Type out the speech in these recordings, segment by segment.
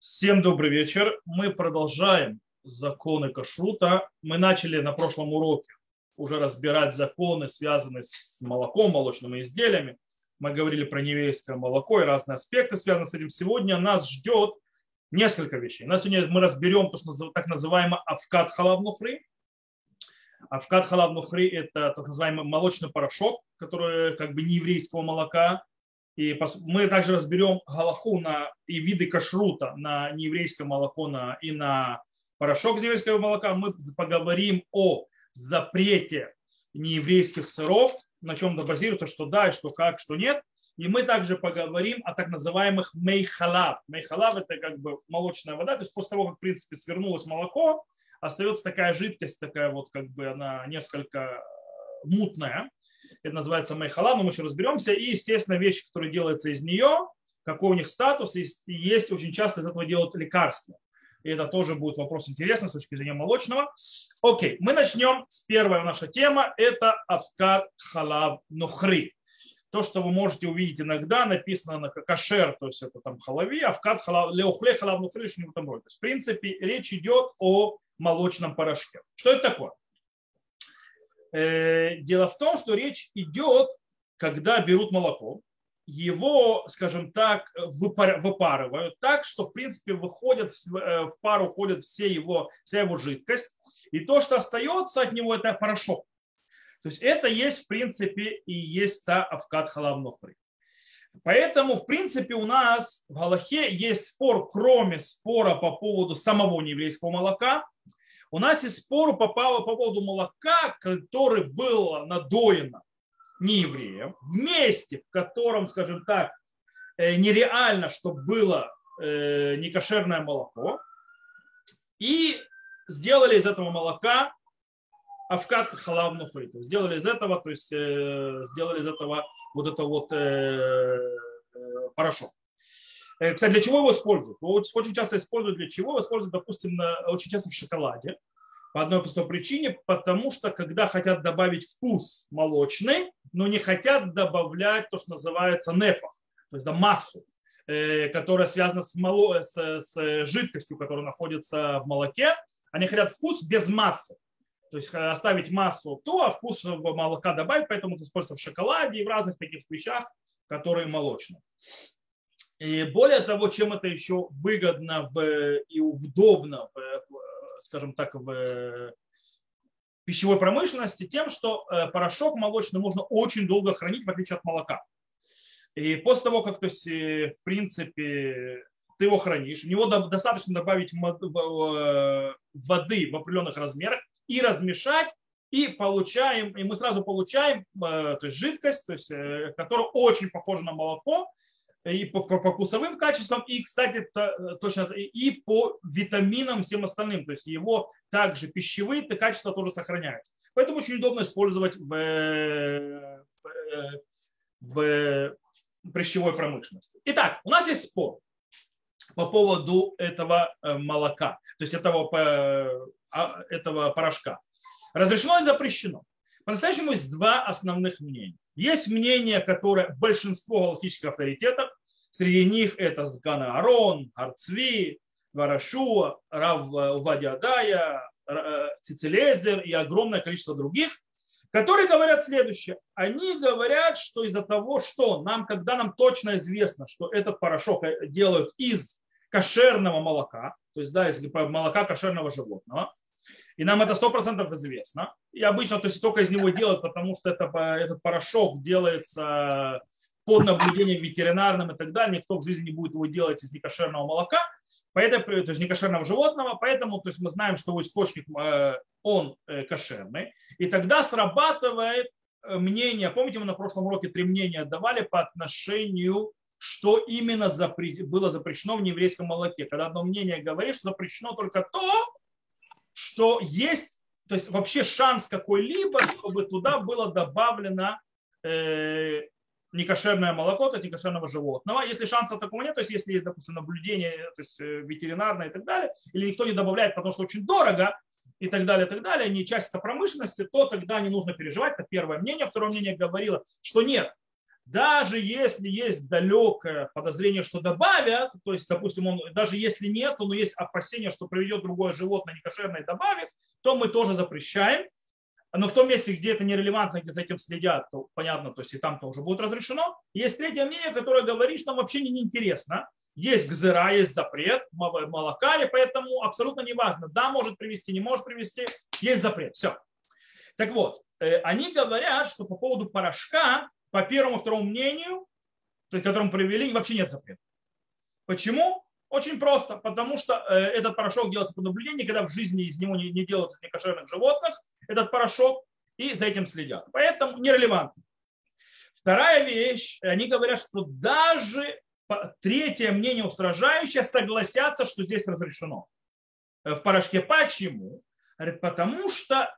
Всем добрый вечер. Мы продолжаем законы кашрута. Мы начали на прошлом уроке уже разбирать законы, связанные с молоком, молочными изделиями. Мы говорили про нееврейское молоко и разные аспекты, связанные с этим. Сегодня нас ждет несколько вещей. На сегодня мы разберем то, что так называемый авкат халав нухри. Авкат халав нухри – это так называемый молочный порошок, который как бы не еврейского молока, и мы также разберем галаху на, и виды кашрута на нееврейское молоко на, и на порошок из нееврейского молока. Мы поговорим о запрете нееврейских сыров, на чем это базируется, что да, что как, что нет. И мы также поговорим о так называемых мейхалав. Мейхалав – это как бы молочная вода. То есть после того, как, в принципе, свернулось молоко, остается такая жидкость, такая вот как бы она несколько мутная это называется майхала, но мы еще разберемся. И, естественно, вещи, которые делаются из нее, какой у них статус, и есть очень часто из этого делают лекарства. И это тоже будет вопрос интересный с точки зрения молочного. Окей, мы начнем с первой наша тема. Это авкат халав нухри. То, что вы можете увидеть иногда, написано на кашер, то есть это там халави, авкат халав, леухле халав нухри, что-нибудь там То есть, в принципе, речь идет о молочном порошке. Что это такое? Э, дело в том, что речь идет, когда берут молоко, его, скажем так, выпарывают так, что, в принципе, выходят, э, в пару уходит все его, вся его жидкость, и то, что остается от него, это порошок. То есть это есть, в принципе, и есть та авкат халавнофри. Поэтому, в принципе, у нас в Галахе есть спор, кроме спора по поводу самого нееврейского молока, у нас есть спор по, по поводу молока, который был надоено не евреем, в месте, в котором, скажем так, э, нереально, чтобы было э, некошерное молоко, и сделали из этого молока авкат халав нуфри. Сделали из этого, то есть э, сделали из этого вот это вот порошок. Э, кстати, для чего его используют? Его очень часто используют для чего? Его используют, допустим, очень часто в шоколаде. По одной простой причине, потому что когда хотят добавить вкус молочный, но не хотят добавлять то, что называется нефах, то есть да, массу, э, которая связана с, моло, с, с жидкостью, которая находится в молоке. Они хотят вкус без массы. То есть оставить массу то, а вкус молока добавить, поэтому это используется в шоколаде и в разных таких вещах, которые молочные. И более того, чем это еще выгодно в, и удобно, в, скажем так, в пищевой промышленности, тем, что э, порошок молочный можно очень долго хранить, в отличие от молока. И после того, как, то есть, э, в принципе, ты его хранишь, в него достаточно добавить э, воды в определенных размерах и размешать, и получаем, и мы сразу получаем то есть жидкость, то есть, которая очень похожа на молоко, и по, по, по вкусовым качествам, и, кстати, то, точно и по витаминам всем остальным. То есть его также пищевые -то качества тоже сохраняются. Поэтому очень удобно использовать в, в, в пищевой промышленности. Итак, у нас есть спор по поводу этого э, молока, то есть этого, а, этого порошка. Разрешено или запрещено? По-настоящему есть два основных мнения. Есть мнение, которое большинство галактических авторитетов, среди них это Сгана Арон, Арцви, Варашуа, Рав Увадиадая, э, Цицелезер и огромное количество других, которые говорят следующее. Они говорят, что из-за того, что нам, когда нам точно известно, что этот порошок делают из кошерного молока, то есть да, из молока кошерного животного, и нам это 100% известно. И обычно то есть, только из него делают, потому что это, этот порошок делается под наблюдением ветеринарным и так далее. Никто в жизни не будет его делать из некошерного молока, поэтому, то есть некошерного животного, поэтому то есть мы знаем, что источник э, он э, кошерный. И тогда срабатывает э, мнение, помните, мы на прошлом уроке три мнения давали по отношению что именно запре- было запрещено в нееврейском молоке. Когда одно мнение говорит, что запрещено только то, что есть, то есть вообще шанс какой-либо, чтобы туда было добавлено э, некошерное молоко, то есть некошерного животного. Если шанса такого нет, то есть если есть, допустим, наблюдение то есть, э, ветеринарное и так далее, или никто не добавляет, потому что очень дорого, и так далее, и так далее, не часть промышленности, то тогда не нужно переживать. Это первое мнение. Второе мнение говорило, что нет, даже если есть далекое подозрение, что добавят, то есть, допустим, он, даже если нет, но есть опасение, что приведет другое животное некошерное и добавит, то мы тоже запрещаем. Но в том месте, где это нерелевантно, где за этим следят, то понятно, то есть и там-то уже будет разрешено. Есть третье мнение, которое говорит, что нам вообще не интересно. Есть гзыра, есть запрет молока, и поэтому абсолютно не важно. Да, может привести, не может привести, есть запрет. Все. Так вот, э, они говорят, что по поводу порошка по первому второму мнению, то есть, которому привели, вообще нет запрета. Почему? Очень просто, потому что э, этот порошок делается по наблюдению, когда в жизни из него не, не делаются некошерных животных, этот порошок, и за этим следят. Поэтому нерелевантно. Вторая вещь, они говорят, что даже третье мнение устражающее согласятся, что здесь разрешено э, в порошке. Почему? Потому что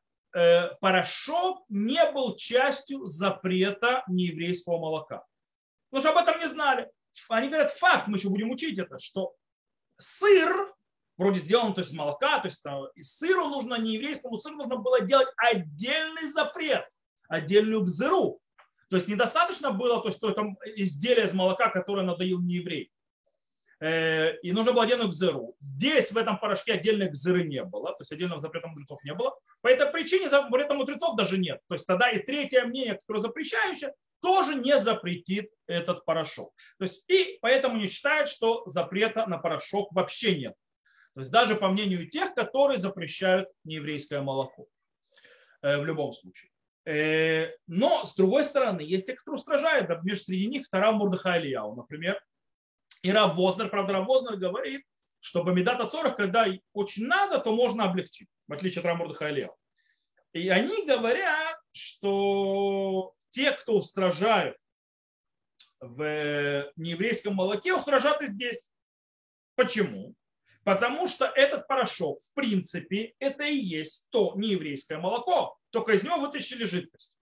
порошок не был частью запрета нееврейского молока. Потому что об этом не знали. Они говорят, факт, мы еще будем учить это, что сыр, вроде сделан то есть, из молока, то есть там, из сыру нужно, нееврейскому сыру нужно было делать отдельный запрет, отдельную гзыру. То есть недостаточно было то есть, то, там, изделие из молока, которое надоил нееврей. Э, и нужно было отдельную гзыру. Здесь в этом порошке отдельной гзыры не было, то есть отдельного запрета мудрецов не было. По этой причине запрета мудрецов даже нет. То есть тогда и третье мнение, которое запрещающее, тоже не запретит этот порошок. То есть, и поэтому не считает, что запрета на порошок вообще нет. То есть даже по мнению тех, которые запрещают нееврейское молоко. Э, в любом случае. Э, но, с другой стороны, есть те, кто устражает. Например, среди них Тарав Мурдаха Ильяу, например, и Рав Вознер, правда, Рав Вознер говорит, что Бамидат Ацорах, когда очень надо, то можно облегчить, в отличие от Рамурдаха Илева. И они говорят, что те, кто устражают в нееврейском молоке, устражат и здесь. Почему? Потому что этот порошок, в принципе, это и есть то нееврейское молоко, только из него вытащили жидкость.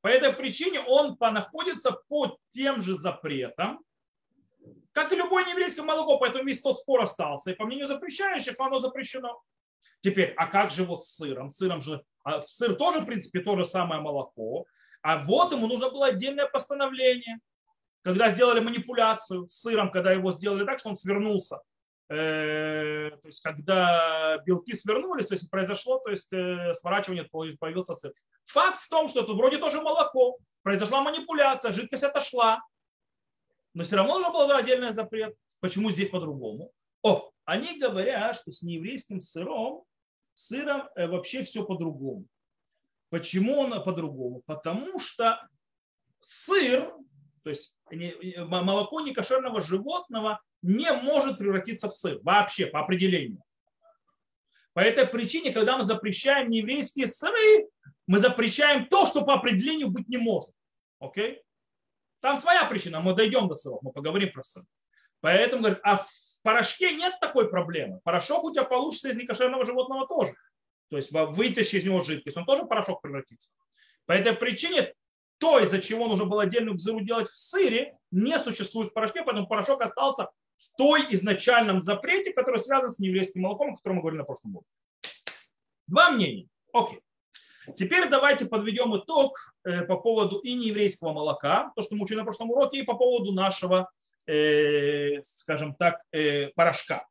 По этой причине он находится под тем же запретом, как и любое нееврейское молоко, поэтому весь тот спор остался. И по мнению запрещающих, оно запрещено. Теперь, а как же вот с сыром? Сыром же, а сыр тоже, в принципе, то же самое молоко. А вот ему нужно было отдельное постановление. Когда сделали манипуляцию с сыром, когда его сделали так, что он свернулся. Э, то есть, когда белки свернулись, то есть произошло, то есть э, сворачивание, появился сыр. Факт в том, что это вроде тоже молоко. Произошла манипуляция, жидкость отошла но все равно нужно было отдельный запрет. Почему здесь по-другому? О, они говорят, что с нееврейским сыром, сыром э, вообще все по-другому. Почему он по-другому? Потому что сыр, то есть молоко некошерного животного не может превратиться в сыр вообще по определению. По этой причине, когда мы запрещаем нееврейские сыры, мы запрещаем то, что по определению быть не может. Окей? Там своя причина, мы дойдем до сыров, мы поговорим про сыр. Поэтому говорит, а в порошке нет такой проблемы. Порошок у тебя получится из некошерного животного тоже. То есть вытащи из него жидкость, он тоже в порошок превратится. По этой причине то, из-за чего нужно было отдельную гзыру делать в сыре, не существует в порошке, поэтому порошок остался в той изначальном запрете, который связан с нееврейским молоком, о котором мы говорили на прошлом уроке. Два мнения. Окей. Теперь давайте подведем итог э, по поводу и нееврейского молока, то, что мы учили на прошлом уроке, и по поводу нашего, э, скажем так, э, порошка.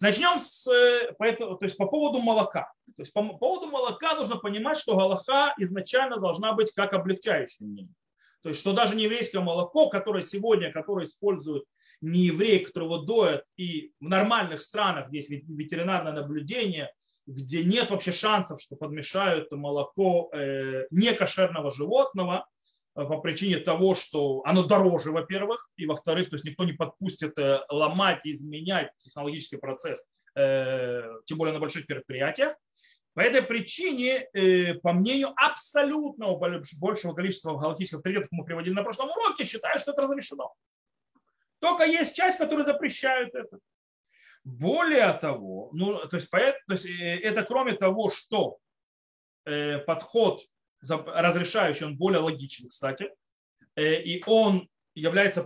Начнем с, то есть по поводу молока. То есть по поводу молока нужно понимать, что галаха изначально должна быть как облегчающее мнение. То есть, что даже нееврейское молоко, которое сегодня, которое используют не евреи, которого доят, и в нормальных странах, есть ветеринарное наблюдение, где нет вообще шансов, что подмешают молоко э, некошерного животного э, по причине того, что оно дороже, во-первых, и во-вторых, то есть никто не подпустит э, ломать и изменять технологический процесс, тем более на больших предприятиях. По этой причине, по мнению абсолютного большего количества галактических авторитетов, мы приводили на прошлом уроке, считают, что это разрешено. Только есть часть, которая запрещает это. Более того, ну, то есть, то есть э, это кроме того, что э, подход разрешающий, он более логичен, кстати, э, и он является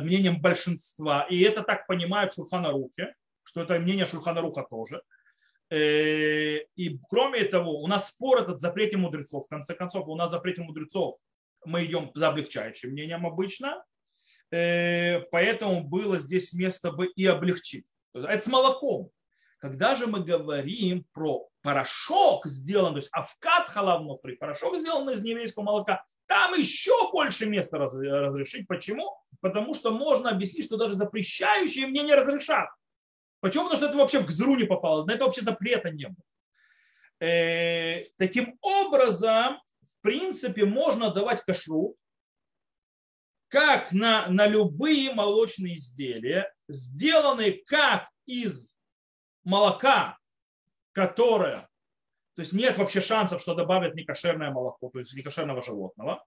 мнением большинства, и это так понимают Шурханарухе, что это мнение Шурханаруха тоже. И кроме того, у нас спор этот запрете мудрецов, в конце концов, у нас запрете мудрецов мы идем за облегчающим мнением обычно, э, поэтому было здесь место бы и облегчить. Это с молоком. Когда же мы говорим про порошок сделан, то есть авкат халавнофри, порошок сделан из нееврейского молока, там еще больше места разрешить. Почему? Потому что можно объяснить, что даже запрещающие мне не разрешат. Почему? Потому что это вообще в гзру не попало, на это вообще запрета не было. Э, таким образом, в принципе, можно давать кашрут как на, на любые молочные изделия, сделанные как из молока, которое, то есть нет вообще шансов, что добавят некошерное молоко, то есть некошерного животного,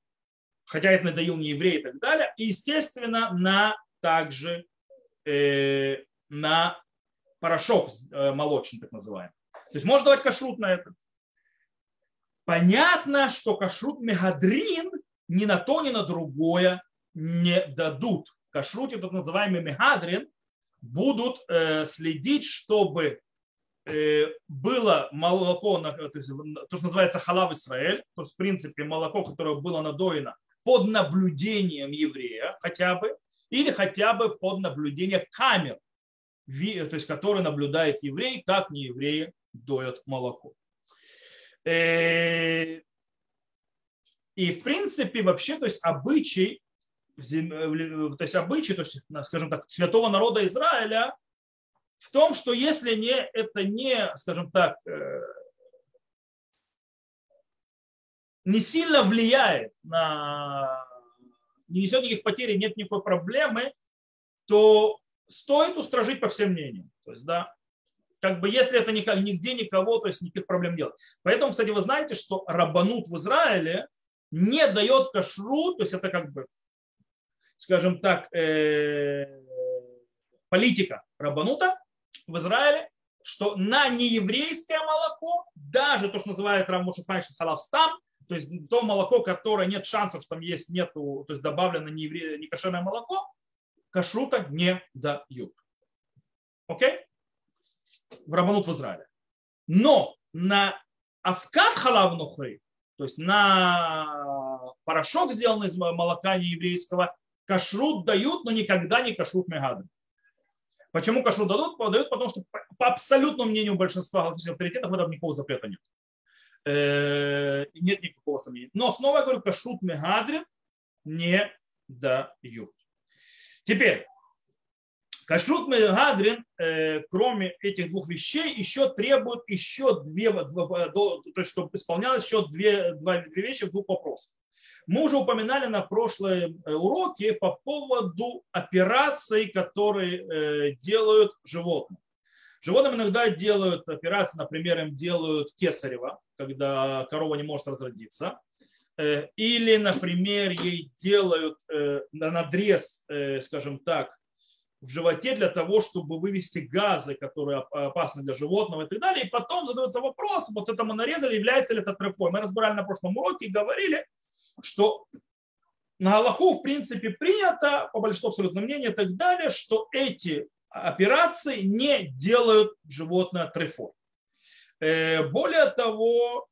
хотя это надоил не еврей и так далее, и, естественно, на также э, на порошок э, молочный, так называемый. То есть можно давать кашрут на это. Понятно, что кашрут мегадрин ни на то, ни на другое не дадут. В кашруте, так называемый мегадрин, будут э, следить, чтобы э, было молоко, то, есть, то, что называется халав Израиль, то есть, в принципе, молоко, которое было надоено под наблюдением еврея хотя бы, или хотя бы под наблюдение камер, то есть, который наблюдает еврей, как не евреи доят молоко. Э, и в принципе вообще, то есть обычай, то есть обычай, то есть, скажем так, святого народа Израиля в том, что если не, это не, скажем так, э, не сильно влияет на, не несет никаких потерь, нет никакой проблемы, то стоит устражить по всем мнениям. То есть, да, как бы если это никак, нигде никого, то есть никаких проблем делать. Поэтому, кстати, вы знаете, что рабанут в Израиле не дает кашру, то есть это как бы, скажем так, э, политика рабанута в Израиле, что на нееврейское молоко, даже то, что называют Рамуша Фаншин халавстам, то есть то молоко, которое нет шансов, что там есть, нету, то есть добавлено неевре, некошерное молоко, кашрута не дают. Окей? в Рабанут в Израиле. Но на Авкат халав нухри, то есть на порошок, сделанный из молока нееврейского, кашрут дают, но никогда не кашрут мегады. Почему кашрут дадут? Дают, потому что по абсолютному мнению большинства галактических авторитетов в этом никакого запрета нет. Э, нет никакого сомнения. Но снова я говорю, кашрут мегадрин не дают. Теперь, Кашрут Мегадрин, э, кроме этих двух вещей, еще требует еще две, то есть, чтобы исполнялось еще две, две вещи в двух вопросах. Мы уже упоминали на прошлой э, уроке по поводу операций, которые э, делают животные. Животным иногда делают операции, например, им делают кесарево, когда корова не может разродиться. Или, например, ей делают надрез, скажем так, в животе для того, чтобы вывести газы, которые опасны для животного и так далее. И потом задается вопрос, вот это мы нарезали, является ли это трефой. Мы разбирали на прошлом уроке и говорили, что на Аллаху в принципе принято, по большинству абсолютного мнения и так далее, что эти операции не делают животное трефой. Э, более того,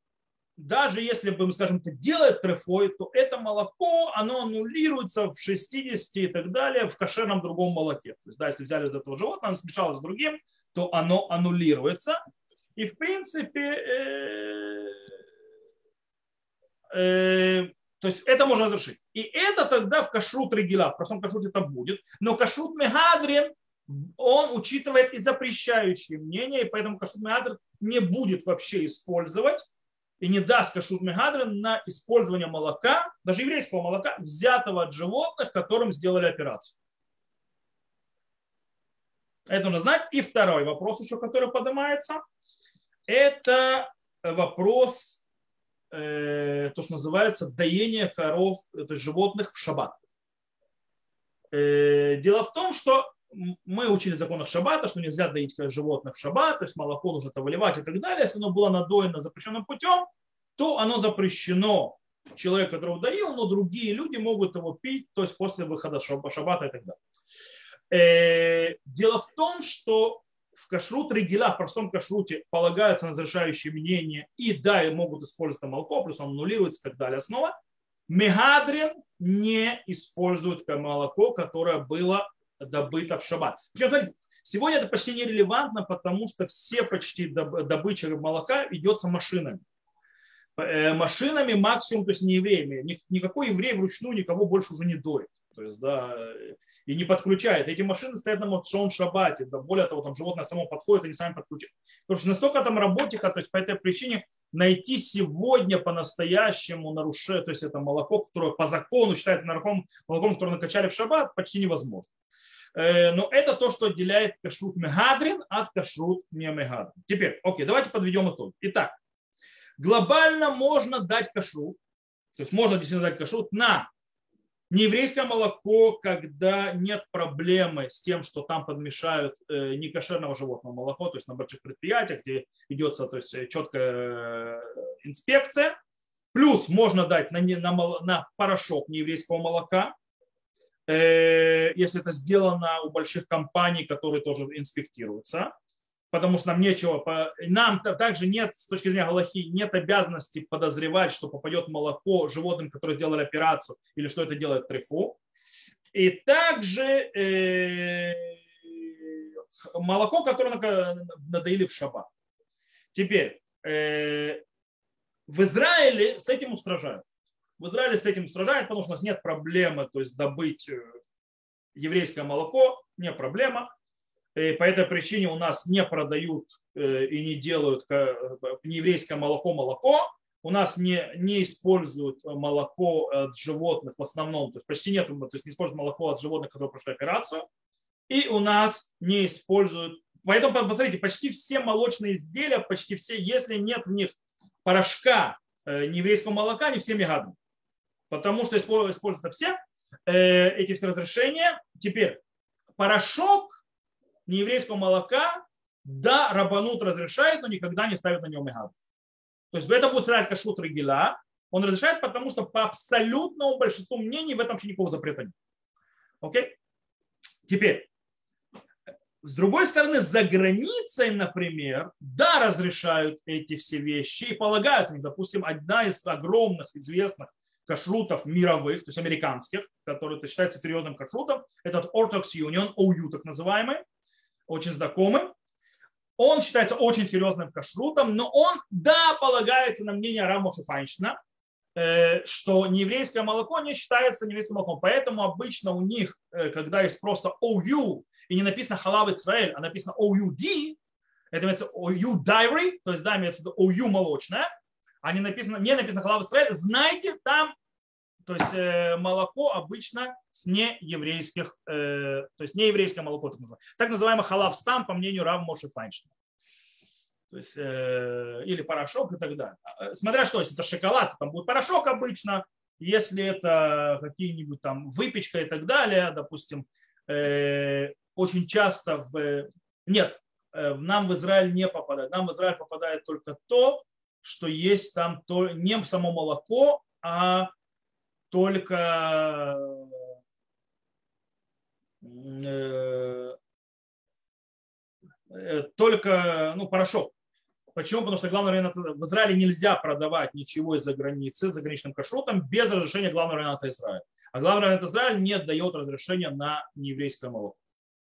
даже если бы, скажем, это делает трефой, то это молоко, оно аннулируется в 60 и так далее в кошерном другом молоке. То есть, да, если взяли из этого животного, оно смешалось с другим, то оно аннулируется. И, в принципе, э, э, то есть это можно разрешить. И это тогда в кашрут регила, в простом кашруте это будет. Но кашрут мегадрин, он учитывает и запрещающие мнения, и поэтому кашрут мегадрин не будет вообще использовать и не даст кашут мегадрин на использование молока, даже еврейского молока, взятого от животных, которым сделали операцию. Это нужно знать. И второй вопрос еще, который поднимается, это вопрос, э, то, что называется доение коров, это животных в шаббат. Э, дело в том, что мы учили в законах шаббата, что нельзя доить животных в шаббат, то есть молоко нужно это выливать и так далее. Если оно было надоено запрещенным путем, то оно запрещено человек, которого доил, но другие люди могут его пить, то есть после выхода шаббата и так далее. Э, дело в том, что в кашрут регила, в простом кашруте полагаются на разрешающие мнения, и да, и могут использовать молоко, плюс он аннулируется и так далее снова. Мегадрин не используют молоко, которое было добыто в шаббат. Сегодня это почти нерелевантно, потому что все почти добыча молока ведется машинами. Э, машинами максимум, то есть не евреями. Никакой еврей вручную никого больше уже не доит. То есть, да, и не подключает. Эти машины стоят на шоун шабате. Да, более того, там животное само подходит, они сами подключают. Что настолько там работика, то есть по этой причине найти сегодня по-настоящему нарушение, то есть это молоко, которое по закону считается молоком, молоком, которое накачали в шаббат, почти невозможно. Э, но это то, что отделяет кашрут мегадрин от кашрут не мегадрин. Теперь, окей, давайте подведем итог. Итак, глобально можно дать кашрут, то есть можно действительно дать кашрут на нееврейское молоко, когда нет проблемы с тем, что там подмешают э, некошерного животного молоко, то есть на больших предприятиях, где идется то есть, четкая э, инспекция. Плюс можно дать на, на, на порошок нееврейского молока, э, если это сделано у больших компаний, которые тоже инспектируются потому что нам нечего, нам также нет, с точки зрения Галахи, нет обязанности подозревать, что попадет молоко животным, которые сделали операцию, или что это делает трефу. И также э, молоко, которое надоили в шаббат. Теперь, э, в Израиле с этим устражают. В Израиле с этим устражают, потому что у нас нет проблемы, то есть добыть э, еврейское молоко, не проблема. И по этой причине у нас не продают э, и не делают нееврейское молоко молоко. У нас не, не используют молоко от животных в основном, то есть почти нет, то есть не используют молоко от животных, которые прошли операцию. И у нас не используют, поэтому посмотрите, почти все молочные изделия, почти все, если нет в них порошка э, нееврейского молока, не все мегадны. Потому что используются все э, эти все разрешения. Теперь порошок нееврейского молока, да, рабанут разрешает, но никогда не ставит на него мегаб. То есть это будет сказать кашут регила. Он разрешает, потому что по абсолютному большинству мнений в этом вообще никакого запрета нет. Окей? Теперь, с другой стороны, за границей, например, да, разрешают эти все вещи и полагаются. Допустим, одна из огромных известных кашрутов мировых, то есть американских, который считается серьезным кашрутом, этот Orthodox Union, OU так называемый, очень знакомым. Он считается очень серьезным кашрутом, но он, да, полагается на мнение Рамоша Файншина, э, что нееврейское молоко не считается нееврейским молоком. Поэтому обычно у них, э, когда есть просто OU, и не написано Халав Израиль, а написано OUD, это имеется OU Diary, то есть, да, имеется OU молочное, а не написано, не написано Халав Израиль, знайте, там то есть э, молоко обычно с нееврейских, э, то есть нееврейское молоко, так называемое. Так называемый халав стам, по мнению Рав Моши Файнштейна. То есть, э, или порошок и так далее. Смотря что, если это шоколад, там будет порошок обычно, если это какие-нибудь там выпечка и так далее, допустим, очень часто в... Нет, нам в Израиль не попадает. Нам в Израиль попадает только то, что есть там то, не само молоко, а только э, только ну, порошок. Почему? Потому что главный район в Израиле нельзя продавать ничего из-за границы с заграничным кашрутом без разрешения главного района Израиля. А главный район Израиля не дает разрешения на нееврейское молоко.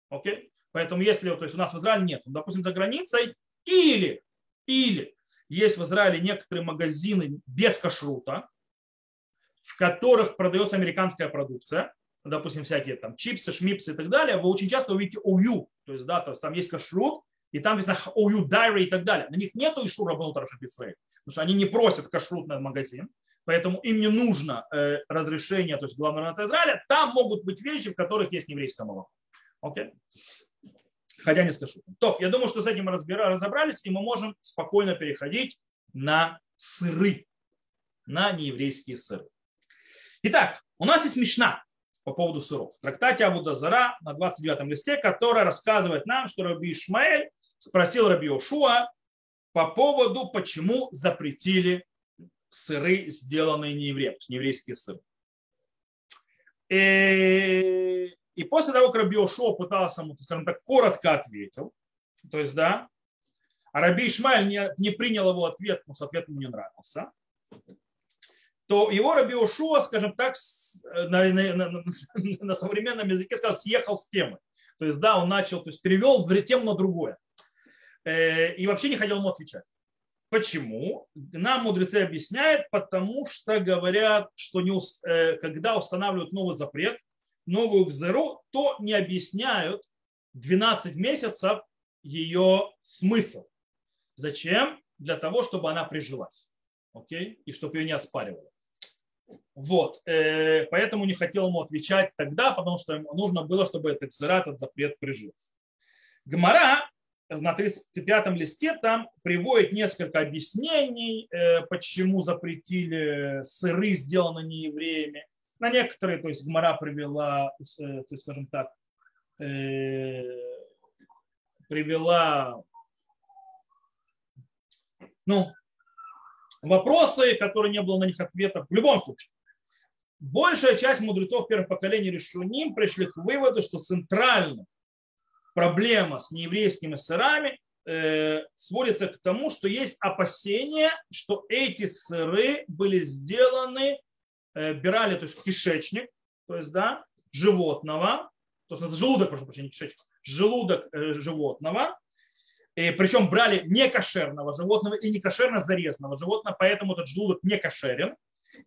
Окей? Поэтому если то есть у нас в Израиле нет, допустим, за границей, или, или есть в Израиле некоторые магазины без кашрута, в которых продается американская продукция, допустим, всякие там чипсы, шмипсы и так далее, вы очень часто увидите OU, то есть, да, то есть там есть кашрут, и там написано OU Diary и так далее. На них нету ишура Рабанут Рашапицрей, потому что они не просят кашрут на магазин, поэтому им не нужно э, разрешение, то есть главного района Израиля. Там могут быть вещи, в которых есть еврейское молоко. Окей? Хотя не с кашрутом. То, я думаю, что с этим мы разобрались, и мы можем спокойно переходить на сыры, на нееврейские сыры. Итак, у нас есть Мишна по поводу сыров. В трактате Абудазара на 29 листе, которая рассказывает нам, что Раби Ишмаэль спросил Раби Ошуа по поводу, почему запретили сыры, сделанные неевреем, нееврейские сыры. И, и после того, как Раби Ошуа пытался ему, скажем так, коротко ответил, то есть, да, а Раби Ишмаэль не, не принял его ответ, потому что ответ ему не нравился, то его Раби Ушуа, скажем так, на, на, на, на современном языке сказал, съехал с темы. То есть, да, он начал, то есть перевел тему на другое. И вообще не хотел ему отвечать. Почему? Нам мудрецы объясняют, потому что говорят, что не, когда устанавливают новый запрет, новую гзеру, то не объясняют 12 месяцев ее смысл. Зачем? Для того, чтобы она прижилась. Окей? И чтобы ее не оспаривали. Вот. Э, поэтому не хотел ему отвечать тогда, потому что ему нужно было, чтобы этот ксера, этот запрет прижился. Гмара на 35-м листе там приводит несколько объяснений, э, почему запретили сыры, сделанные не евреями. На некоторые, то есть Гмара привела, э, то есть, скажем так, привела ну, вопросы, которые не было на них ответов. В любом случае, большая часть мудрецов первых поколений Решуним пришли к выводу, что центральная проблема с нееврейскими сырами э, сводится к тому, что есть опасение, что эти сыры были сделаны, э, бирали, то есть кишечник, то есть, да, животного, то есть желудок, прошу прощения, кишечник, желудок э, животного, и причем брали не кошерного животного и не кошерно зарезанного животного, поэтому этот желудок не кошерен.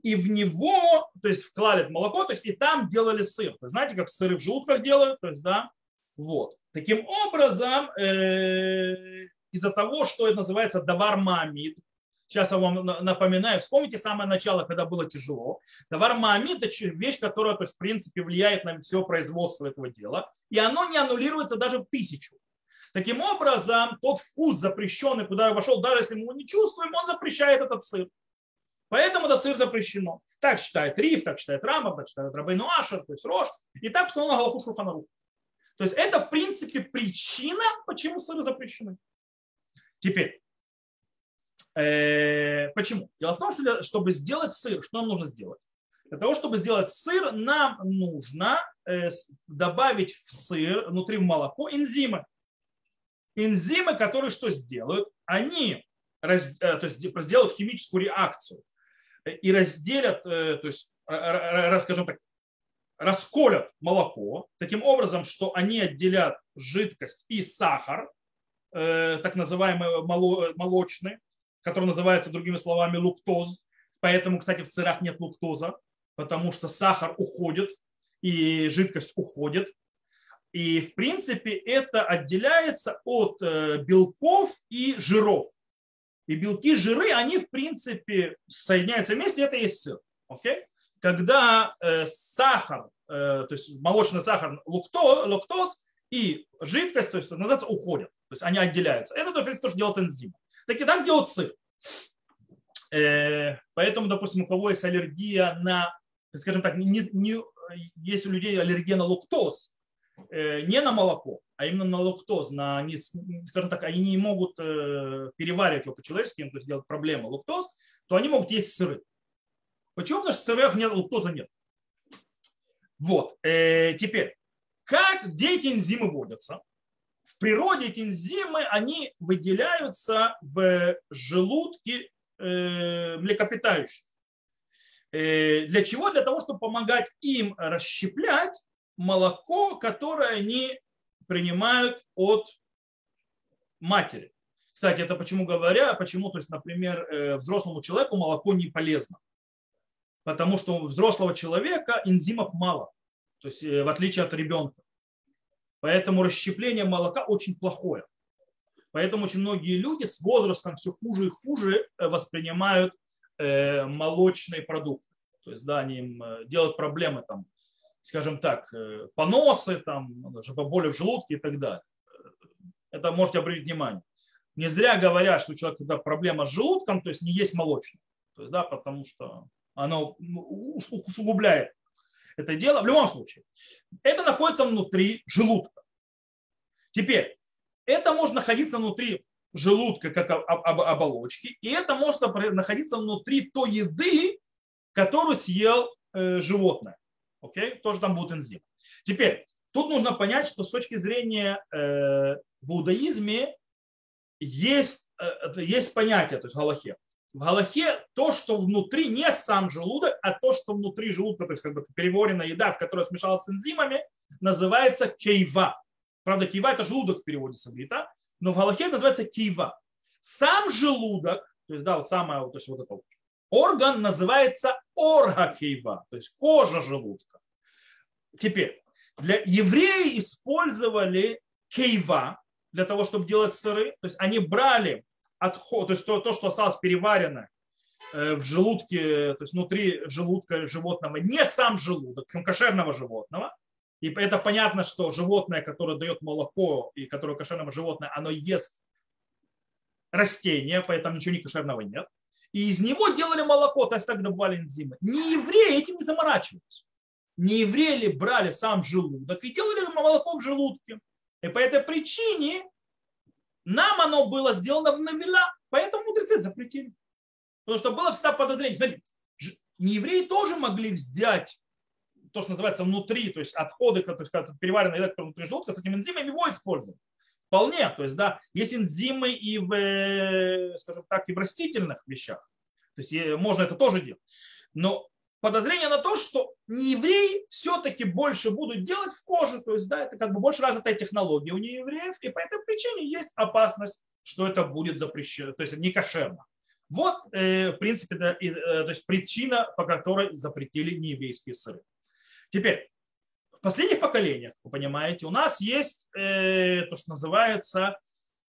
И в него, то есть вклали молоко, то есть и там делали сыр. То есть, знаете, как сыры в желудках делают, то есть, да, вот. Таким образом, э, из-за того, что это называется давар мамид, сейчас я вам напоминаю, вспомните самое начало, когда было тяжело. Давар мамид – это вещь, которая, то есть, в принципе, влияет на все производство этого дела, и оно не аннулируется даже в тысячу. Таким образом, тот вкус запрещенный, куда вошел, даже если мы его не чувствуем, он запрещает этот сыр. Поэтому этот сыр запрещено. Так считает Риф, так считает Рамов, так считает Рабейну Ашер, то есть Рош. И так установлено Галаху Шурфанару. То есть это, в принципе, причина, почему сыры запрещены. Теперь, э, почему? Дело в том, что для, чтобы сделать сыр, что нам нужно сделать? Для того, чтобы сделать сыр, нам нужно э, добавить в сыр, внутри молоко, энзимы энзимы, которые что сделают? Они раз, э, то есть, сделают химическую реакцию и разделят, э, то есть, скажем так, расколят молоко таким образом, что они отделят жидкость и сахар, э, так называемый молочный, который называется другими словами луктоз. Поэтому, кстати, в сырах нет луктоза, потому что сахар уходит и жидкость уходит. И, в принципе, это отделяется от э, белков и жиров. И белки, жиры, они, в принципе, соединяются вместе, это есть сыр. Okay? Когда э, сахар, э, то есть молочный сахар, лукто, луктоз и жидкость, то есть называется, уходят. То есть они отделяются. Это, в принципе, то, что делает энзим. Так и так делают сыр. Поэтому, допустим, у кого есть аллергия на, скажем так, не, не, есть у людей аллергия на луктоз, не на молоко, а именно на лактоз, на, они, скажем так, они не могут э, переваривать его по-человечески, то есть делать проблемы лактоз, то они могут есть сыры. Почему? Потому что в сырах нет, лактоза нет. Вот. Э, теперь, как, где эти энзимы водятся? В природе эти энзимы, они выделяются в желудке млекопитающих. Для чего? Для того, чтобы помогать им расщеплять молоко, которое они принимают от матери. Кстати, это почему говоря, почему, то есть, например, э, взрослому человеку молоко не полезно. Потому что у взрослого человека энзимов мало, то есть э, в отличие от ребенка. Поэтому расщепление молока очень плохое. Поэтому очень многие люди с возрастом все хуже и хуже э, воспринимают молочные продукты. То есть, да, они им делают проблемы там скажем так, э, поносы, там, боли в желудке и так далее. Это можете обратить внимание. Не зря говорят, что у человека когда проблема с желудком, то есть не есть молочное. То есть, да, потому что оно усугубляет это дело. В любом случае, это находится внутри желудка. Теперь, это может находиться внутри желудка как оболочки, и это может находиться внутри той еды, которую съел э, животное. Окей? Тоже там будут энзимы. Теперь, тут нужно понять, что с точки зрения э, в иудаизме есть, э, есть понятие, то есть в Галахе. в Галахе то, что внутри, не сам желудок, а то, что внутри желудка, то есть как бы переворенная еда, в которой смешалась с энзимами, называется кейва. Правда, кейва это желудок в переводе с иврита, но в Галахе называется кейва. Сам желудок, то есть, да, вот самое, то есть вот это вот, орган называется оргакейва, то есть кожа желудка. Теперь, для евреи использовали кейва для того, чтобы делать сыры. То есть они брали отход, то есть то, то что осталось переварено э, в желудке, то есть внутри желудка животного, не сам желудок, кошерного животного. И это понятно, что животное, которое дает молоко и которое кошерное животное, оно ест растения, поэтому ничего не кошерного нет. И из него делали молоко, то есть так добывали энзимы. Не евреи этим не заморачиваются. Не евреи брали сам желудок и делали молоко в желудке. И по этой причине нам оно было сделано в навела, поэтому мудрецы запретили. Потому что было всегда подозрение. Смотрите, неевреи тоже могли взять то, что называется внутри, то есть отходы, то есть переваренная еда, которая внутри желудка, с этими энзимами его использовать. Вполне. То есть, да, есть энзимы и в, э, скажем так, и в растительных вещах. То есть можно это тоже делать. Но подозрение на то, что неевреи все-таки больше будут делать в коже. То есть, да, это как бы больше развитая технология у неевреев, и по этой причине есть опасность, что это будет запрещено, то есть не кошерно. Вот, э, в принципе, да, э, то есть причина, по которой запретили нееврейские сыры. Теперь, в последних поколениях, вы понимаете, у нас есть э, то, что называется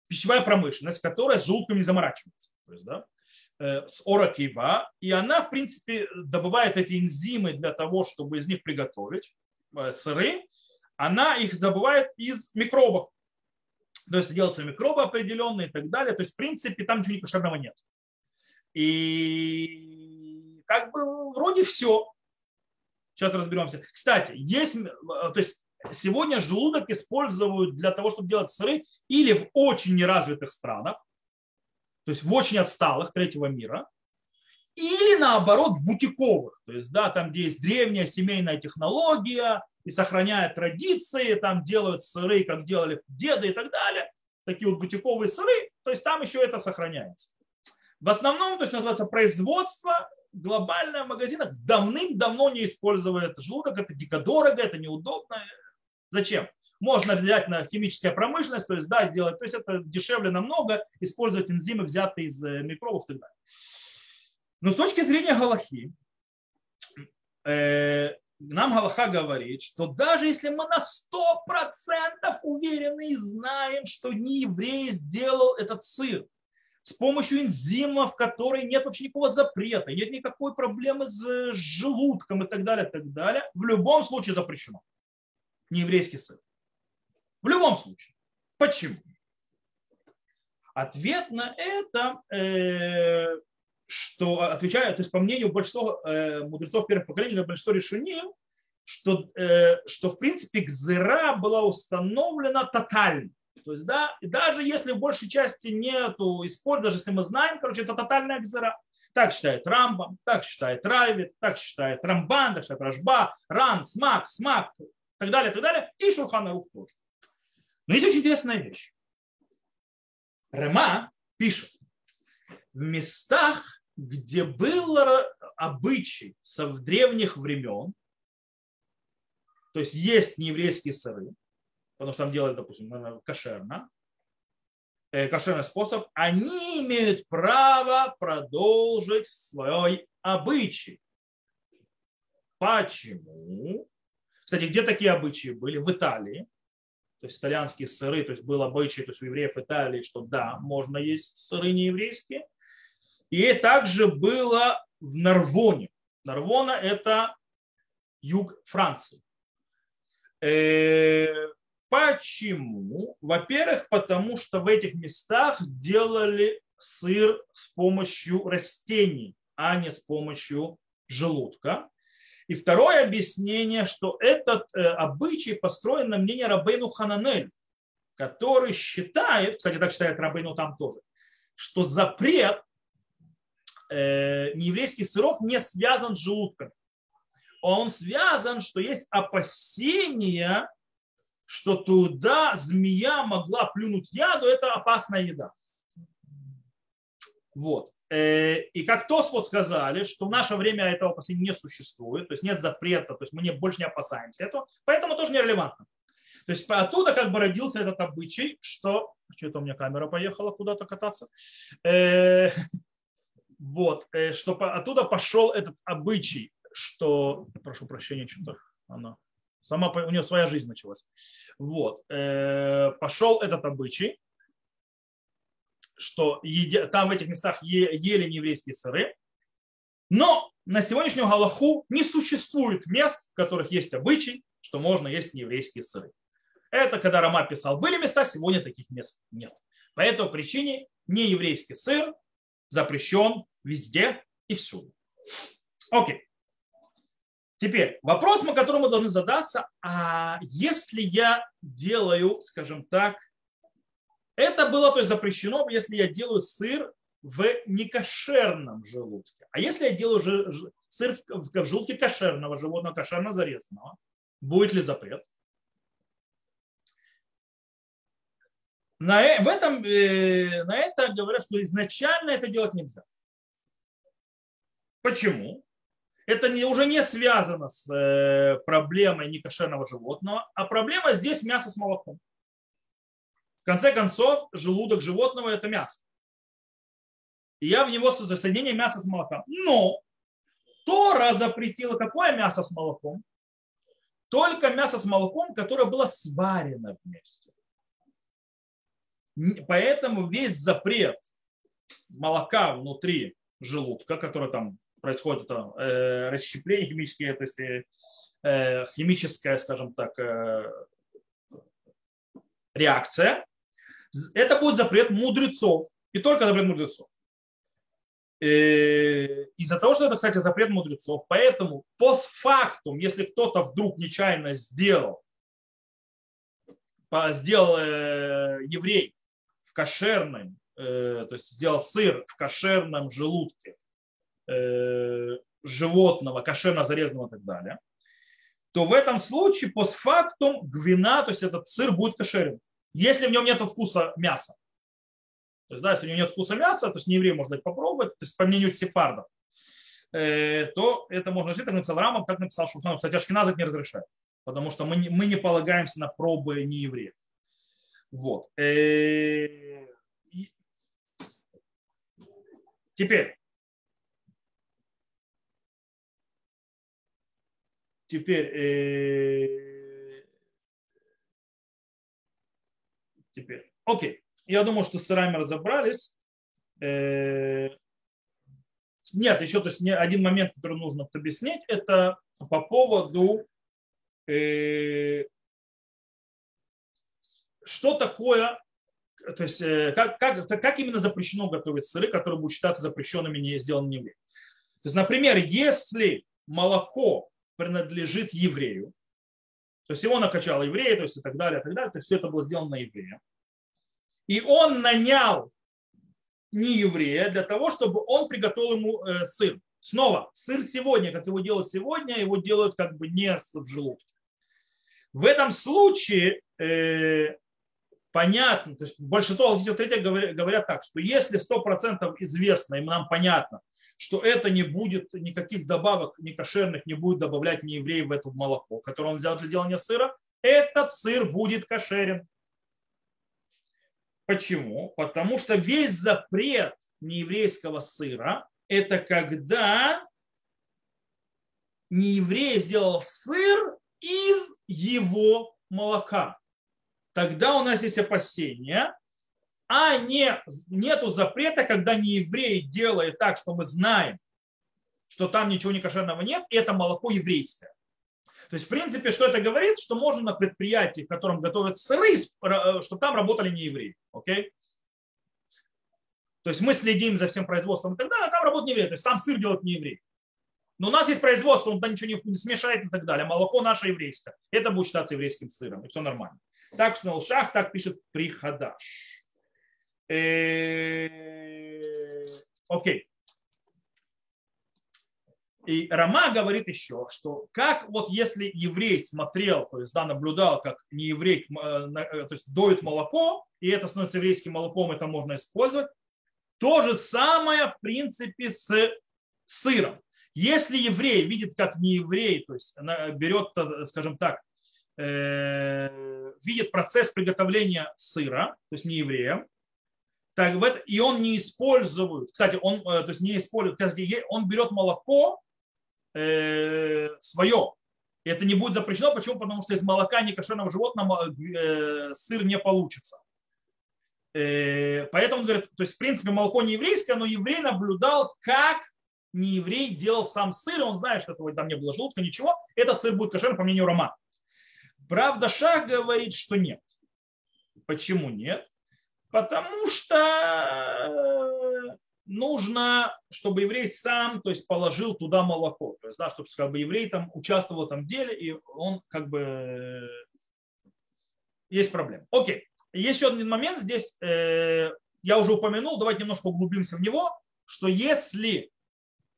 пищевая промышленность, которая с желудком не заморачивается. То есть, да, Э, с оракива, и она, в принципе, добывает эти энзимы для того, чтобы из них приготовить э, сыры. Она их добывает из микробов. То есть делаются микробы определенные и так далее. То есть, в принципе, там ничего кошерного нет. И как бы вроде все. Сейчас разберемся. Кстати, есть, э, то есть сегодня желудок используют для того, чтобы делать сыры или в очень неразвитых странах, то есть в очень отсталых третьего мира, или наоборот в бутиковых, то есть да, там, где есть древняя семейная технология и сохраняют традиции, там делают сыры, как делали деды и так далее, такие вот бутиковые сыры, то есть там еще это сохраняется. В основном, то есть называется производство, глобальное в магазинах давным-давно не использует желудок, это дико дорого, это неудобно. Зачем? Можно взять на химическая промышленность, то есть да, делать, то есть это дешевле намного, использовать энзимы, взятые из э, микробов и так далее. Но с точки зрения Галахи, э, нам Галаха говорит, что даже если мы на 100% уверены и знаем, что не еврей сделал этот сыр, с помощью энзимов, в которой нет вообще никакого запрета, нет никакой проблемы с желудком и так далее, так далее, в любом случае запрещено. Не еврейский сыр. В любом случае. Почему? Ответ на это, э, что отвечаю, то есть по мнению большинства э, мудрецов первых поколений, большинство решений, что, э, что в принципе гзыра была установлена тотально. То есть, да, даже если в большей части нету использования, даже если мы знаем, короче, это тотальная гзыра. Так считает Рамбам, так считает Райвит, так считает Рамбан, так считает Рашба, Ран, Смак, Смак, так далее, так далее, и Шурхан Арух тоже. Но есть очень интересная вещь. Рема пишет, в местах, где был обычай со древних времен, то есть есть нееврейские сыры, потому что там делают, допустим, кошерно, э, кошерный способ, они имеют право продолжить свой обычай. Почему? Кстати, где такие обычаи были? В Италии то есть итальянские сыры, то есть был обычай то есть у евреев Италии, что да, можно есть сыры нееврейские. И также было в Нарвоне. Нарвона – это юг Франции. Почему? Во-первых, потому что в этих местах делали сыр с помощью растений, а не с помощью желудка. И второе объяснение, что этот э, обычай построен на мнении Рабейну Хананель, который считает, кстати, так считает Рабейну там тоже, что запрет э, нееврейских сыров не связан с желудком. Он связан, что есть опасения, что туда змея могла плюнуть яду, это опасная еда. Вот. Э, и как ТОС вот сказали, что в наше время этого последнего не существует, то есть нет запрета, то есть мы не, больше не опасаемся этого, поэтому тоже нерелевантно. То есть оттуда как бы родился этот обычай, что... Что-то у меня камера поехала куда-то кататься. Э, вот, э, что оттуда пошел этот обычай, что... Прошу прощения, что-то она... Сама, у нее своя жизнь началась. Вот. Пошел этот обычай, что там в этих местах ели нееврейские сыры. Но на сегодняшнюю Галаху не существует мест, в которых есть обычай, что можно есть нееврейские сыры. Это когда Рома писал, были места, сегодня таких мест нет. По этой причине нееврейский сыр запрещен везде и всюду. Окей. Теперь вопрос, на который мы должны задаться, а если я делаю, скажем так, это было то есть, запрещено, если я делаю сыр в некошерном желудке. А если я делаю сыр в желудке кошерного животного, кошерно зарезанного, будет ли запрет? На, э, в этом, э, на это говорят, что изначально это делать нельзя. Почему? Это не, уже не связано с э, проблемой некошерного животного, а проблема здесь мясо с молоком конце концов, желудок животного – это мясо. И я в него соединение мяса с молоком. Но Тора запретила какое мясо с молоком? Только мясо с молоком, которое было сварено вместе. Поэтому весь запрет молока внутри желудка, который там происходит это э, расщепление химическое, то есть э, э химическая, скажем так, э, реакция, это будет запрет мудрецов. И только запрет мудрецов. Э, из-за того, что это, кстати, запрет мудрецов, поэтому постфактум, если кто-то вдруг нечаянно сделал, сделал э, еврей в кошерном, то есть сделал сыр в кошерном желудке животного, кошерно зарезанного и так далее, то в этом случае постфактум гвина, то есть этот сыр будет кошерен если в нем нет вкуса мяса. То есть, да, если у него нет вкуса мяса, то есть не еврей может попробовать, то есть по мнению сефардов, э, то это можно жить, так написал Рамам, так написал Шуханов. Кстати, Ашкиназ это не разрешает, потому что мы не, мы не полагаемся на пробы неевреев. Вот. Э, теперь. Теперь. Э, теперь. Окей. Я думаю, что с сырами разобрались. Э, нет, еще то есть один момент, который нужно объяснить, это по поводу э, что такое, то есть как, как, как именно запрещено готовить сыры, которые будут считаться запрещенными, не сделанными евреем. То есть, например, если молоко принадлежит еврею, то есть его накачал еврей, то есть и так далее, и так далее. То есть все это было сделано на еврея. И он нанял не еврея для того, чтобы он приготовил ему э, сыр. Снова, сыр сегодня, как его делают сегодня, его делают как бы не в желудке. В этом случае э, понятно, то есть большинство алхимиков говорят, говорят так, что если 100% известно, и нам понятно, что это не будет никаких добавок не кошерных, не будет добавлять не еврей в это молоко, которое он взял для делания сыра, этот сыр будет кошерен. Почему? Потому что весь запрет нееврейского сыра – это когда нееврей сделал сыр из его молока. Тогда у нас есть опасение, а не, нету запрета, когда не еврей делает так, что мы знаем, что там ничего не кошерного нет, и это молоко еврейское. То есть, в принципе, что это говорит? Что можно на предприятии, в котором готовят сыры, э, чтобы там работали не евреи. Окей? То есть мы следим за всем производством и так далее, а там работают не евреи. То есть сам сыр делает не еврей. Но у нас есть производство, он там ничего не смешает и так далее. Молоко наше еврейское. Это будет считаться еврейским сыром. И все нормально. Так установил Шах, так пишет Прихадаш. Э, окей. И Рама говорит еще, что как вот если еврей смотрел, то есть да, наблюдал, как не еврей, э, э, то есть доит молоко, и это становится еврейским молоком, это можно использовать, То же самое, в принципе, с сыром. Если еврей видит, как не еврей, то есть берет, скажем так, видит процесс приготовления сыра, то есть не евреем, так, и он не использует, кстати, он, э, то есть не использует, он берет молоко э, свое, и это не будет запрещено. Почему? Потому что из молока некошерного животного э, сыр не получится. Э, поэтому говорит, то есть в принципе молоко не еврейское, но еврей наблюдал, как не еврей делал сам сыр, он знает, что этого там не было желудка, ничего. Этот сыр будет кошерным по мнению Рома. Правда, Шах говорит, что нет. Почему нет? Потому что э, нужно, чтобы еврей сам то есть, положил туда молоко. То есть, да, чтобы как бы, еврей там участвовал в этом деле, и он как бы есть проблема. Окей. Еще один момент здесь, э, я уже упомянул, давайте немножко углубимся в него, что если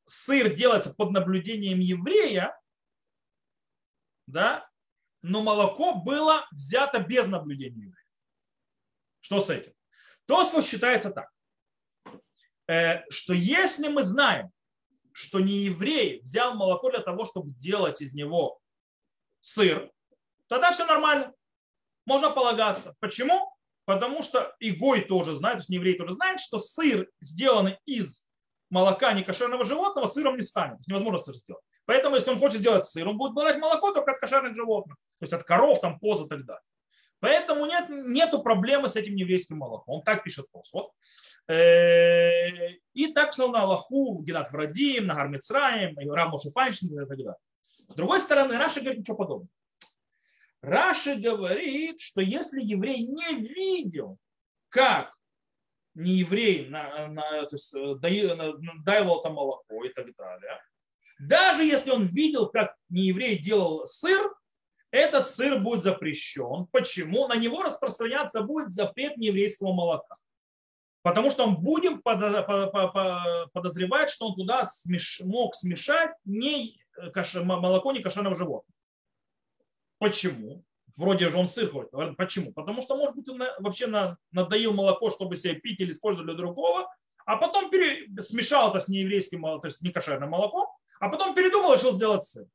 сыр делается под наблюдением еврея, да, но молоко было взято без наблюдения еврея. Что с этим? Тосфос считается так, э, что если мы знаем, что не еврей взял молоко для того, чтобы делать из него сыр, тогда все нормально. Можно полагаться. Почему? Потому что и Гой тоже знает, то есть не еврей тоже знает, что сыр, сделанный из молока некошерного животного, сыром не станет. То невозможно сыр сделать. Поэтому, если он хочет сделать сыр, он будет брать молоко только от кошерных животных. То есть от коров, там, коз и так далее. Поэтому нет нету проблемы с этим еврейским молоком. Он так пишет Тосфот. Э, и так сказал на Аллаху, Геннад Врадим, на Гармицраем, Рам Файнштейн и так далее. С другой стороны, Раши говорит ничего подобного. Раши говорит, что если еврей не видел, как не еврей на, на, то есть, э, даивал там молоко и так далее, даже если он видел, как не еврей делал сыр, этот сыр будет запрещен. Почему? На него распространяться будет запрет нееврейского молока. Потому что он будем подозревать, что он туда мог смешать не молоко не кошерного животного. Почему? Вроде же он сыр ходит. Почему? Потому что, может быть, он вообще надоил молоко, чтобы себе пить или использовать для другого, а потом пере... смешал это с нееврейским, то есть не кошерным молоком, а потом передумал и решил сделать сыр.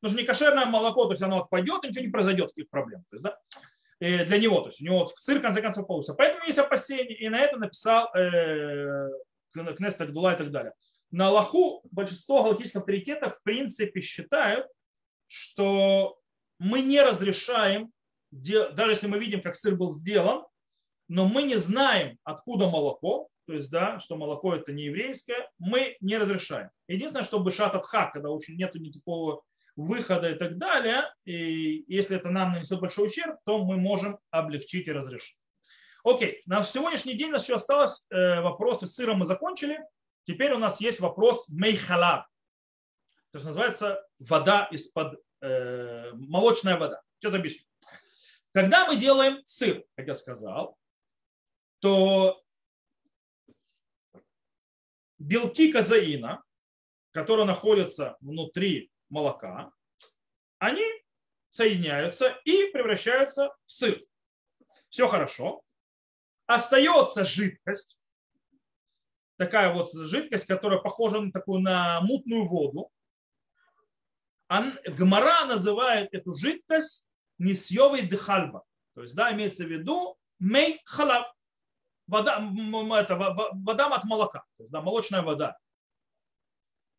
Потому что не кошерное молоко, то есть оно отпадет, ничего не произойдет, таких проблем. То есть, да, э, для него, то есть у него сыр в конце концов получится. Поэтому есть опасения, и на это написал э, Кнест Агдула и так далее. На Аллаху большинство галактических авторитетов в принципе считают, что мы не разрешаем, даже если мы видим, как сыр был сделан, но мы не знаем, откуда молоко, то есть, да, что молоко это не еврейское, мы не разрешаем. Единственное, чтобы шататха, когда очень нету никакого выхода и так далее, и если это нам нанесет большой ущерб, то мы можем облегчить и разрешить. Окей, на сегодняшний день у нас еще осталось э, вопрос, есть сыром мы закончили, теперь у нас есть вопрос мейхалаб, то есть называется вода из-под, э, молочная вода. Сейчас объясню. Когда мы делаем сыр, как я сказал, то белки казаина, которые находятся внутри молока, они соединяются и превращаются в сыр. Все хорошо. Остается жидкость, такая вот жидкость, которая похожа на такую на мутную воду. Гмара называет эту жидкость несьевой дыхальба. То есть, да, имеется в виду мей халав. Вода, это, вода от молока. То есть, да, молочная вода.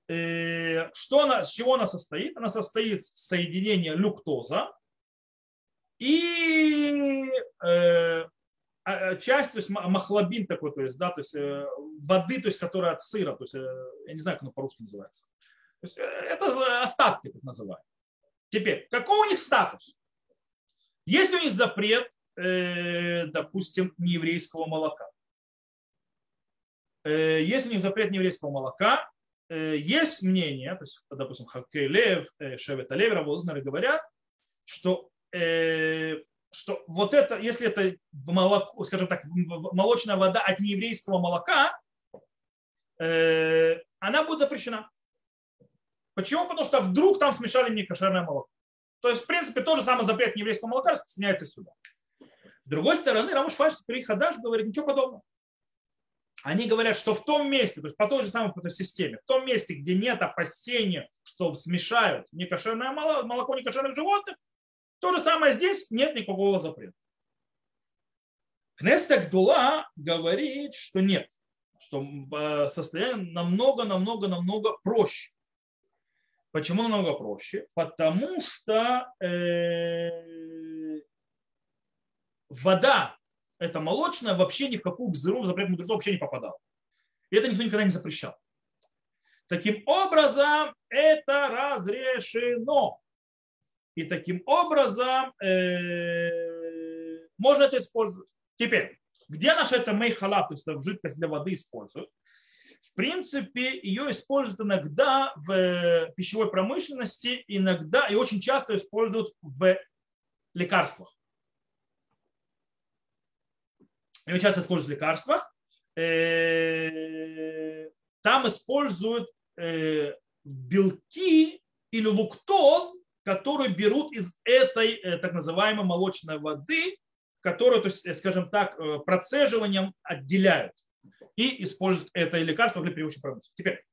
Э, что она, с чего она состоит? Она состоит из соединения люктоза и э, а, часть, то есть махлобин такой, то есть, да, то есть э, воды, то есть, которая от сыра, то есть, я не знаю, как оно по-русски называется. То есть, это остатки, так называемые. Теперь, какой у них статус? Есть ли у них запрет, допустим, нееврейского молока? Есть у них запрет нееврейского молока, есть мнение, то есть, допустим, Хаккейлев, э, Шевет Алев, Равознеры говорят, что, э, что вот это, если это молоко, скажем так, молочная вода от нееврейского молока, она будет запрещена. Почему? Потому что вдруг там смешали некошерное молоко. То есть, в принципе, тот же самый запрет нееврейского молока распространяется сюда. С другой стороны, Рамуш при Хадаш говорит ничего подобного. Они говорят, что в том месте, то есть по той же самой по системе, в том месте, где нет опасения, что смешают некошерное молоко некошерных животных, то же самое здесь, нет никакого запрета. Кнеста Гдула говорит, что нет, что э, состояние намного, намного, намного проще. Почему намного проще? Потому что э, вода, эта молочная, вообще ни в какую бзыру, в запрет мудрецов вообще не попадала. И это никто никогда не запрещал. Таким образом, это разрешено. И таким образом э, можно это использовать. Теперь, где наша это мейхалав, то есть жидкость для воды используют? В принципе, ее используют иногда в пищевой промышленности, иногда и очень часто используют в лекарствах. Ее часто используют в лекарствах. Э, там используют э, белки или луктоз, которые берут из этой э, так называемой молочной воды, которую, то есть, скажем так, процеживанием отделяют и используют это лекарство для привычной промышленности. Теперь,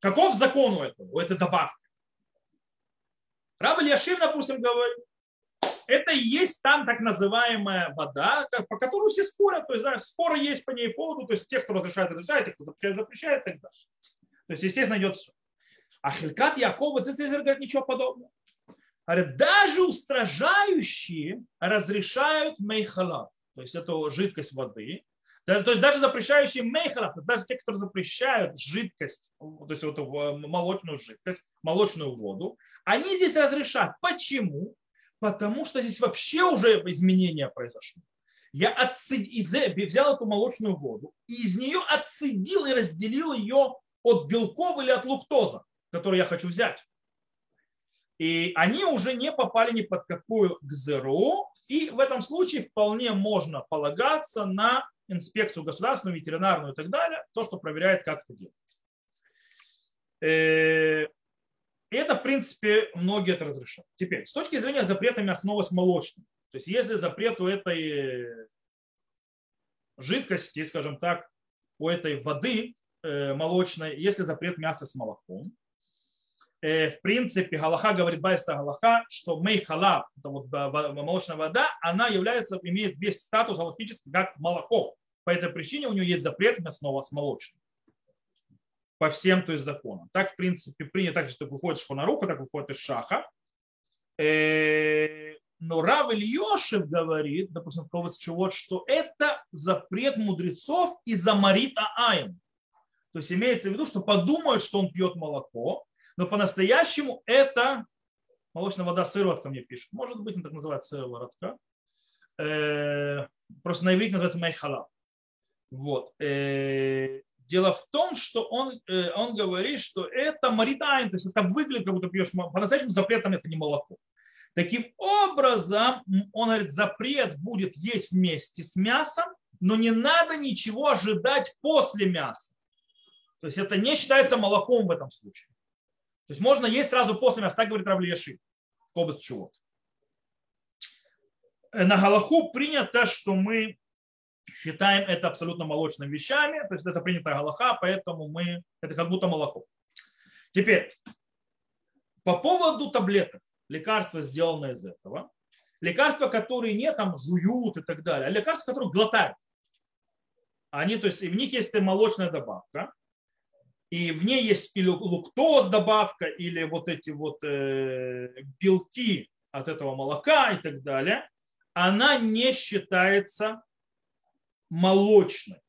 каков закон у этого, у этой добавки? Раб Ильяшим, допустим, говорит, это и есть там так называемая вода, по которой все спорят. То есть, знаешь, споры есть по ней поводу, то есть тех, кто разрешает, разрешает, тех, кто запрещает, запрещает, так далее. То есть, естественно, идет все. А Хилькат Якова Цицезер говорит ничего подобного. Говорит, даже устражающие разрешают мейхалав, то есть эту жидкость воды, то есть даже запрещающие мейхалав, даже те, которые запрещают жидкость, то есть вот молочную жидкость, молочную воду, они здесь разрешат. Почему? Потому что здесь вообще уже изменения произошло. Я отцед... взял эту молочную воду и из нее отцедил и разделил ее от белков или от луктоза, который я хочу взять. И они уже не попали ни под какую гзеру. И в этом случае вполне можно полагаться на инспекцию государственную, ветеринарную и так далее, то, что проверяет, как это делается. И это, в принципе, многие это разрешают. Теперь, с точки зрения запрета мясного с молочным, то есть если запрет у этой жидкости, скажем так, у этой воды э, молочной, если запрет мяса с молоком, э, в принципе, Галаха говорит, Байста Галаха, что мей халав, это вот молочная вода, она является, имеет весь статус галактический как молоко. По этой причине у нее есть запрет мясного с молочным по всем то есть законам. Так, в принципе, принято так, что выходит шхонаруха, так выходит из шаха. Э, но Рав Ильешев говорит, допустим, по чего, что это запрет мудрецов из-за Марита Аем. То есть имеется в виду, что подумают, что он пьет молоко, но по-настоящему это молочная вода сыворотка мне пишет. Может быть, он так называется сыворотка. Э, просто на иврите называется майхала. Вот. Э, Дело в том, что он, э, он говорит, что это маритайн, то есть это выглядит, как будто пьешь, по-настоящему запретом это не молоко. Таким образом, он говорит, запрет будет есть вместе с мясом, но не надо ничего ожидать после мяса. То есть это не считается молоком в этом случае. То есть можно есть сразу после мяса, так говорит Равлиеши, в область чего-то. На Галаху принято, что мы считаем это абсолютно молочными вещами, то есть это принятая галаха, поэтому мы, это как будто молоко. Теперь, по поводу таблеток, лекарства, сделанные из этого, лекарства, которые не там жуют и так далее, а лекарства, которые глотают. Они, то есть в них есть молочная добавка, и в ней есть или луктоз добавка, или вот эти вот э, белки от этого молока и так далее, она не считается молочной.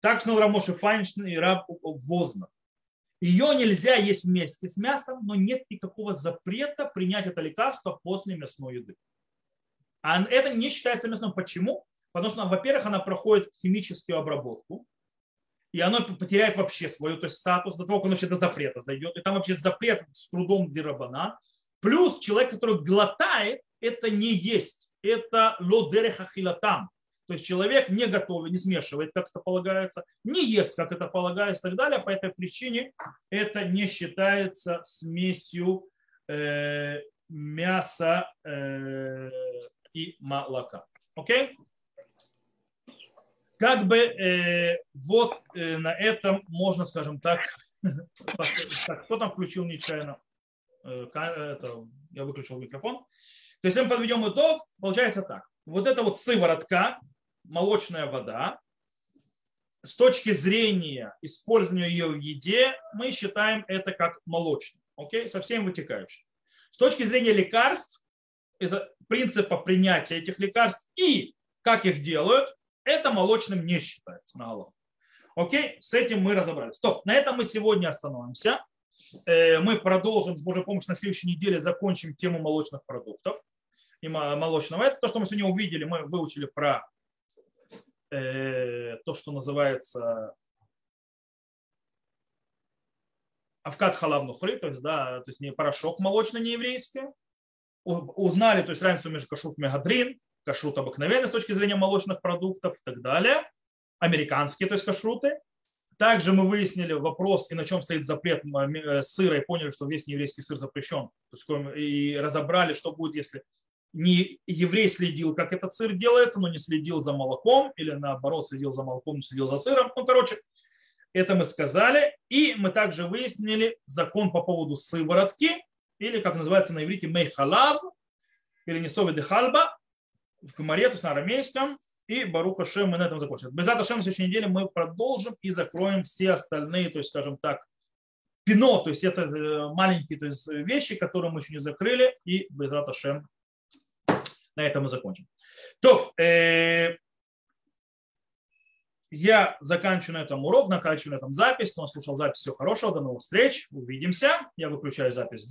Так сказал Рамоши Файнштейн и Раб Возна. Ее нельзя есть вместе с мясом, но нет никакого запрета принять это лекарство после мясной еды. А это не считается мясным. Почему? Потому что, во-первых, она проходит химическую обработку, и оно потеряет вообще свой то есть статус до того, как оно вообще до запрета зайдет. И там вообще запрет с трудом дирабана. Плюс человек, который глотает, это не есть это лодереха хилатам. То есть человек не готовит, не смешивает, как это полагается, не ест, как это полагается и так далее. По этой причине это не считается смесью э, мяса э, и молока. Окей? как бы э, вот э, на этом можно, скажем так, кто там включил нечаянно? Э, это, я выключил микрофон. То есть, если мы подведем итог, получается так. Вот это вот сыворотка, молочная вода, с точки зрения использования ее в еде, мы считаем это как молочный. Окей? Со всем вытекающим. С точки зрения лекарств, из-за принципа принятия этих лекарств и как их делают, это молочным не считается на голову. Окей, с этим мы разобрались. Стоп, на этом мы сегодня остановимся. Э, мы продолжим с Божьей помощью на следующей неделе, закончим тему молочных продуктов и молочного. Это то, что мы сегодня увидели, мы выучили про э, то, что называется авкат халав нухри, то есть, да, то есть не порошок молочный, не еврейский. Узнали, то есть разницу между кашрут мегадрин, кашрут обыкновенный с точки зрения молочных продуктов и так далее. Американские, то есть кашруты. Также мы выяснили вопрос, и на чем стоит запрет э, сыра, и поняли, что весь нееврейский сыр запрещен. То есть, и разобрали, что будет, если не еврей следил, как этот сыр делается, но не следил за молоком, или наоборот, следил за молоком, не следил за сыром. Ну, короче, это мы сказали. И мы также выяснили закон по поводу сыворотки, или, как называется на иврите, мейхалав, или несови де в Камаре, то есть на арамейском. И Баруха Шем мы на этом закончим. Без этого Шем в следующей неделе мы продолжим и закроем все остальные, то есть, скажем так, пино, то есть это э, маленькие то есть, вещи, которые мы еще не закрыли, и без Шем на этом мы закончим. То, э, я заканчиваю на этом урок, заканчиваю на этом запись. Кто слушал запись, всего хорошего, до новых встреч, увидимся. Я выключаю запись.